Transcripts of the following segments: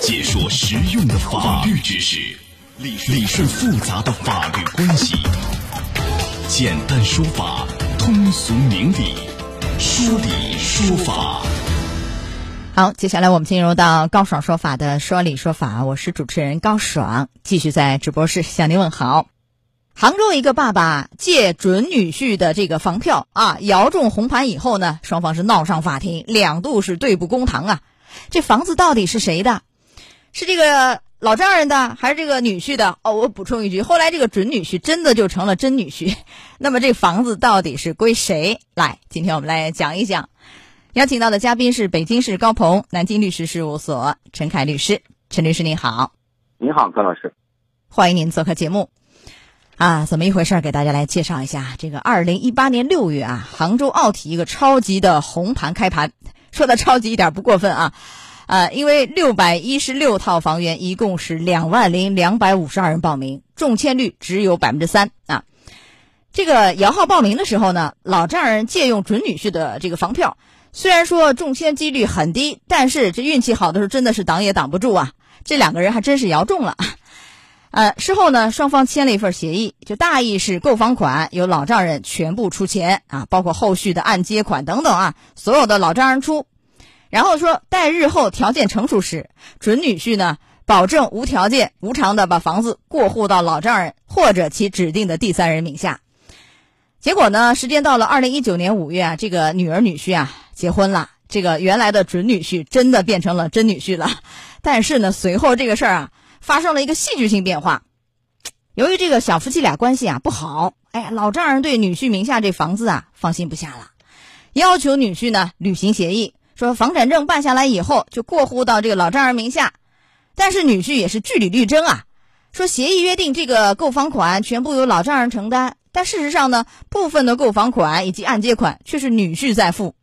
解说实用的法律知识，理理顺复杂的法律关系，简单说法，通俗明理，说理说法。好，接下来我们进入到高爽说法的说理说法，我是主持人高爽，继续在直播室向您问好。杭州一个爸爸借准女婿的这个房票啊，摇中红盘以后呢，双方是闹上法庭，两度是对簿公堂啊。这房子到底是谁的？是这个老丈人的，还是这个女婿的？哦，我补充一句，后来这个准女婿真的就成了真女婿。那么这房子到底是归谁？来，今天我们来讲一讲。邀请到的嘉宾是北京市高鹏南京律师事务所陈凯律师。陈律师您好，你好，高老师，欢迎您做客节目。啊，怎么一回事？给大家来介绍一下。这个二零一八年六月啊，杭州奥体一个超级的红盘开盘，说的超级一点不过分啊。呃，因为六百一十六套房源，一共是两万零两百五十二人报名，中签率只有百分之三啊。这个摇号报名的时候呢，老丈人借用准女婿的这个房票，虽然说中签几率很低，但是这运气好的时候真的是挡也挡不住啊。这两个人还真是摇中了。呃，事后呢，双方签了一份协议，就大意是购房款由老丈人全部出钱啊，包括后续的按揭款等等啊，所有的老丈人出。然后说，待日后条件成熟时，准女婿呢保证无条件、无偿的把房子过户到老丈人或者其指定的第三人名下。结果呢，时间到了二零一九年五月啊，这个女儿女婿啊结婚了，这个原来的准女婿真的变成了真女婿了。但是呢，随后这个事儿啊。发生了一个戏剧性变化，由于这个小夫妻俩关系啊不好，哎，老丈人对女婿名下这房子啊放心不下了，要求女婿呢履行协议，说房产证办下来以后就过户到这个老丈人名下。但是女婿也是据理力争啊，说协议约定这个购房款全部由老丈人承担，但事实上呢，部分的购房款以及按揭款却是女婿在付，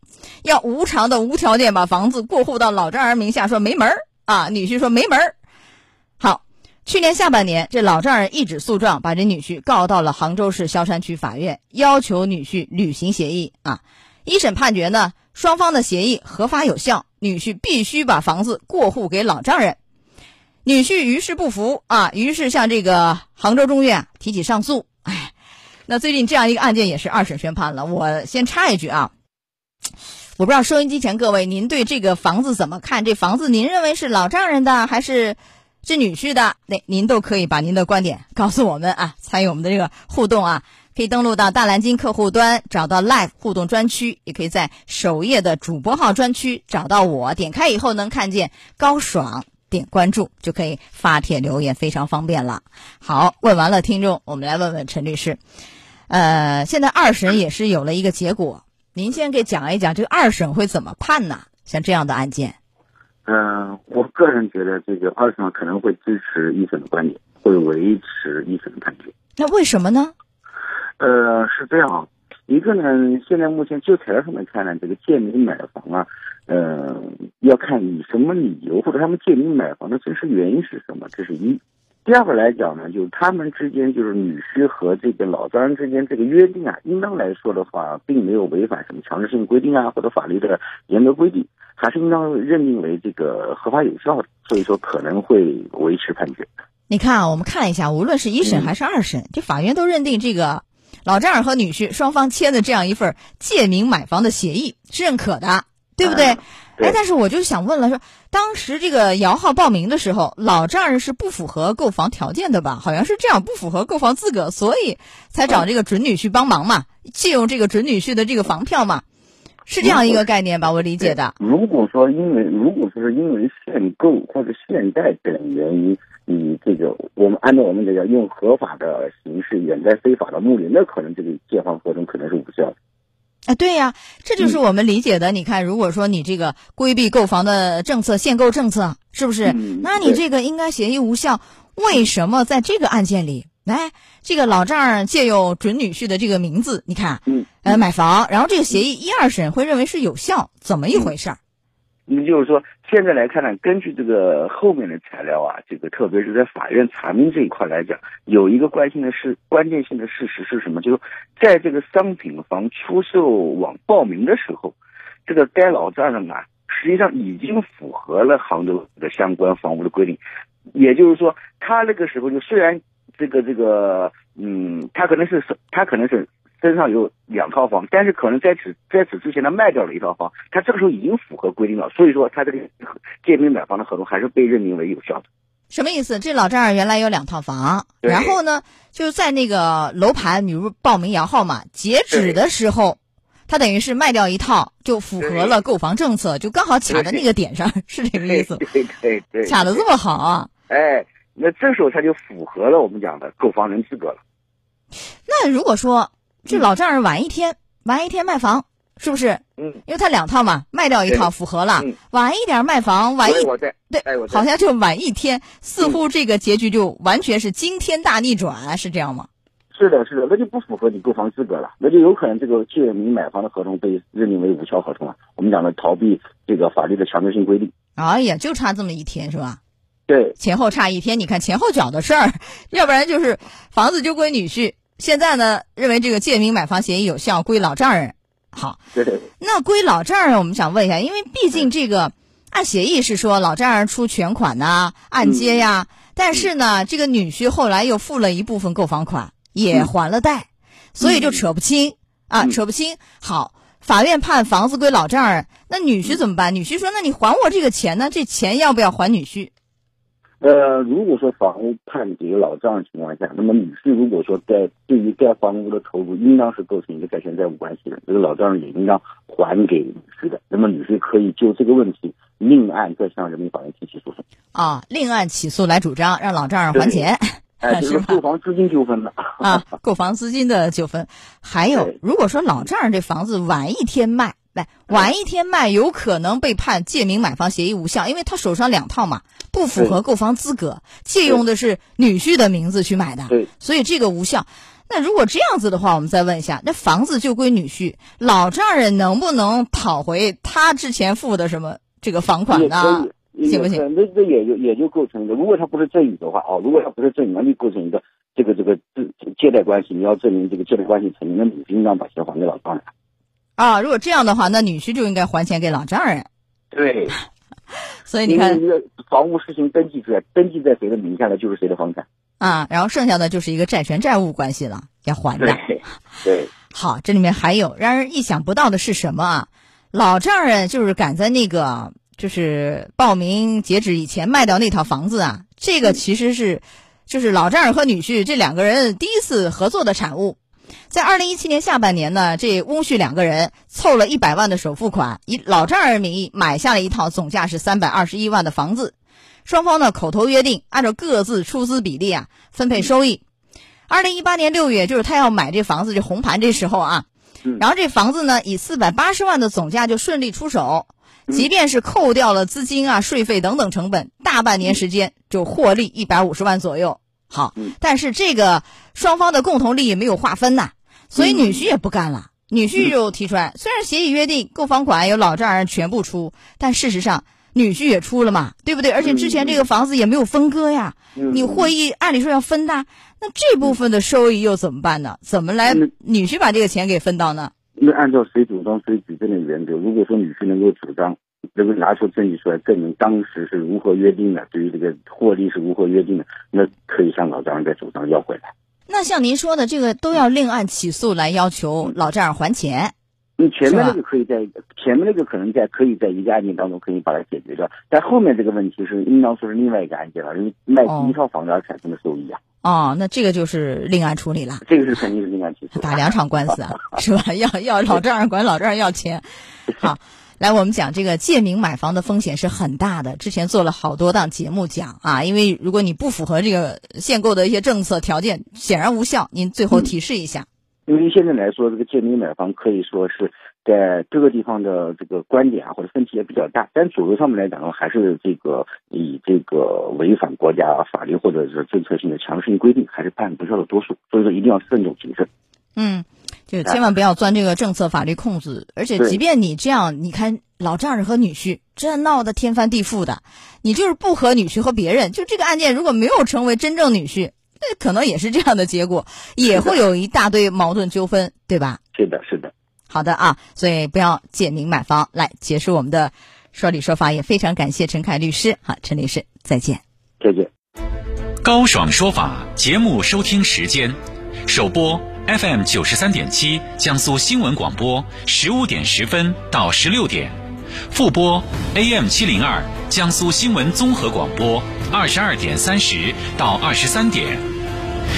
要无偿的无条件把房子过户到老丈人名下，说没门儿啊！女婿说没门儿。好，去年下半年，这老丈人一纸诉状把这女婿告到了杭州市萧山区法院，要求女婿履行协议啊。一审判决呢，双方的协议合法有效，女婿必须把房子过户给老丈人。女婿于是不服啊，于是向这个杭州中院提起上诉。哎，那最近这样一个案件也是二审宣判了。我先插一句啊，我不知道收音机前各位，您对这个房子怎么看？这房子您认为是老丈人的还是？是女婿的，那您都可以把您的观点告诉我们啊，参与我们的这个互动啊，可以登录到大蓝鲸客户端，找到 Live 互动专区，也可以在首页的主播号专区找到我，点开以后能看见高爽，点关注就可以发帖留言，非常方便了。好，问完了听众，我们来问问陈律师，呃，现在二审也是有了一个结果，您先给讲一讲这个二审会怎么判呢？像这样的案件。嗯，我个人觉得这个二审可能会支持一审的观点，会维持一审的判决。那为什么呢？呃，是这样，一个呢，现在目前就材料上面看呢，这个借名买房啊，呃，要看以什么理由或者他们借名买房的真实原因是什么，这是一。第二个来讲呢，就是他们之间就是女婿和这个老丈人之间这个约定啊，应当来说的话，并没有违反什么强制性规定啊，或者法律的严格规定。还是应当认定为这个合法有效的，所以说可能会维持判决。你看啊，我们看一下，无论是一审还是二审，这法院都认定这个老丈人和女婿双方签的这样一份借名买房的协议是认可的，对不对？哎，但是我就想问了，说当时这个摇号报名的时候，老丈人是不符合购房条件的吧？好像是这样，不符合购房资格，所以才找这个准女婿帮忙嘛，借用这个准女婿的这个房票嘛。是这样一个概念吧，我理解的。如果说因为，如果说是因为限购或者限贷等原因，你这个我们按照我们这个用合法的形式掩盖非法的目的，那可能这个借房合同可能是无效的。啊，对呀，这就是我们理解的。你看，如果说你这个规避购房的政策、限购政策，是不是？那你这个应该协议无效。为什么在这个案件里？来，这个老丈人借用准女婿的这个名字，你看，嗯，呃，买房，然后这个协议一二审会认为是有效，怎么一回事儿？也就是说，现在来看呢，根据这个后面的材料啊，这个特别是在法院查明这一块来讲，有一个关键的是关键性的事实是什么？就是在这个商品房出售网报名的时候，这个该老丈人啊实际上已经符合了杭州的相关房屋的规定。也就是说，他那个时候就虽然这个这个，嗯，他可能是他可能是身上有两套房，但是可能在此在此之前他卖掉了一套房，他这个时候已经符合规定了，所以说他这个 借名买房的合同还是被认定为有效的。什么意思？这老丈人原来有两套房，然后呢，就是在那个楼盘，比如报名摇号嘛，截止的时候，他等于是卖掉一套，就符合了购房政策，就刚好卡在那个点上，是这个意思。对对对，卡的这么好啊！哎，那这时候他就符合了我们讲的购房人资格了。那如果说这老丈人晚一天，晚一天卖房。是不是？嗯，因为他两套嘛，卖掉一套符合了，晚一点卖房，晚一对，好像就晚一天，似乎这个结局就完全是惊天大逆转，是这样吗？是的，是的，那就不符合你购房资格了，那就有可能这个借名买房的合同被认定为无效合同了。我们讲的逃避这个法律的强制性规定。哎呀，就差这么一天是吧？对，前后差一天，你看前后脚的事儿，要不然就是房子就归女婿，现在呢认为这个借名买房协议有效，归老丈人。好，那归老丈人，我们想问一下，因为毕竟这个按协议是说老丈人出全款呐，按揭呀，但是呢，这个女婿后来又付了一部分购房款，也还了贷，所以就扯不清啊，扯不清。好，法院判房子归老丈人，那女婿怎么办？女婿说：“那你还我这个钱呢？这钱要不要还女婿？”呃，如果说房屋判给老丈人情况下，那么女婿如果说在对于该房屋的投入，应当是构成一个债权债务关系的，这个老丈人也应当还给女婿的。那么女婿可以就这个问题另案再向人民法院提起诉讼。啊，另案起诉来主张让老丈人还钱，哎，就是购房资金纠纷的啊，购房资金的纠纷。还有，如果说老丈人这房子晚一天卖。来晚一天卖，有可能被判借名买房协议无效，因为他手上两套嘛，不符合购房资格，借用的是女婿的名字去买的，对，所以这个无效。那如果这样子的话，我们再问一下，那房子就归女婿，老丈人能不能讨回他之前付的什么这个房款呢？行不行？那这也就也就构成一个，如果他不是赠与的话，哦，如果他不是赠与，那就构成一个这个这个借借贷关系，你要证明这个借贷关系成立，那女婿应当把钱还给老丈人。啊，如果这样的话，那女婿就应该还钱给老丈人。对，所以你看，房屋实行登记制，登记在谁的名下的就是谁的房产。啊，然后剩下的就是一个债权债务关系了，要还的。对，好，这里面还有让人意想不到的是什么啊？老丈人就是赶在那个就是报名截止以前卖掉那套房子啊，这个其实是就是老丈人和女婿这两个人第一次合作的产物。在二零一七年下半年呢，这翁婿两个人凑了一百万的首付款，以老丈人名义买下了一套总价是三百二十一万的房子。双方呢口头约定，按照各自出资比例啊分配收益。二零一八年六月，就是他要买这房子这红盘这时候啊，然后这房子呢以四百八十万的总价就顺利出手，即便是扣掉了资金啊、税费等等成本，大半年时间就获利一百五十万左右。好，但是这个双方的共同利益没有划分呐，所以女婿也不干了。女婿就提出来，虽然协议约定购房款由老丈人全部出，但事实上女婿也出了嘛，对不对？而且之前这个房子也没有分割呀，你获益按理说要分的，那这部分的收益又怎么办呢？怎么来女婿把这个钱给分到呢？那按照谁主张谁举证的原则，如果说女婿能够主张。能够拿出证据出来证明当时是如何约定的，对于这个获利是如何约定的，那可以向老丈人再主张要回来。那像您说的这个都要另案起诉来要求老丈人还钱。你前面那个可以在前面那个可能在可以在一个案件当中可以把它解决掉，但后面这个问题是应当说是另外一个案件了，因为卖第一套房子而产生的收益啊。哦，那这个就是另案处理了。这个是肯定是另案处理。打两场官司啊，是吧？要要老丈人管老丈人要钱，好。来，我们讲这个借名买房的风险是很大的。之前做了好多档节目讲啊，因为如果你不符合这个限购的一些政策条件，显然无效。您最后提示一下。因为现在来说，这个借名买房可以说是在各个地方的这个观点啊或者分歧也比较大，但主流上面来讲的话，还是这个以这个违反国家法律或者是政策性的强制性规定，还是判不效的多数。所以说，一定要慎重谨慎。嗯。就千万不要钻这个政策法律空子，而且即便你这样，你看老丈人和女婿这闹得天翻地覆的，你就是不和女婿和别人，就这个案件如果没有成为真正女婿，可能也是这样的结果，也会有一大堆矛盾纠纷，对吧？是的，是的。好的啊，所以不要借名买房来结束我们的说理说法也非常感谢陈凯律师。好，陈律师，再见。再见。高爽说法节目收听时间：首播 FM 九十三点七，江苏新闻广播，十五点十分到十六点；复播 AM 七零二，江苏新闻综合广播，二十二点三十到二十三点。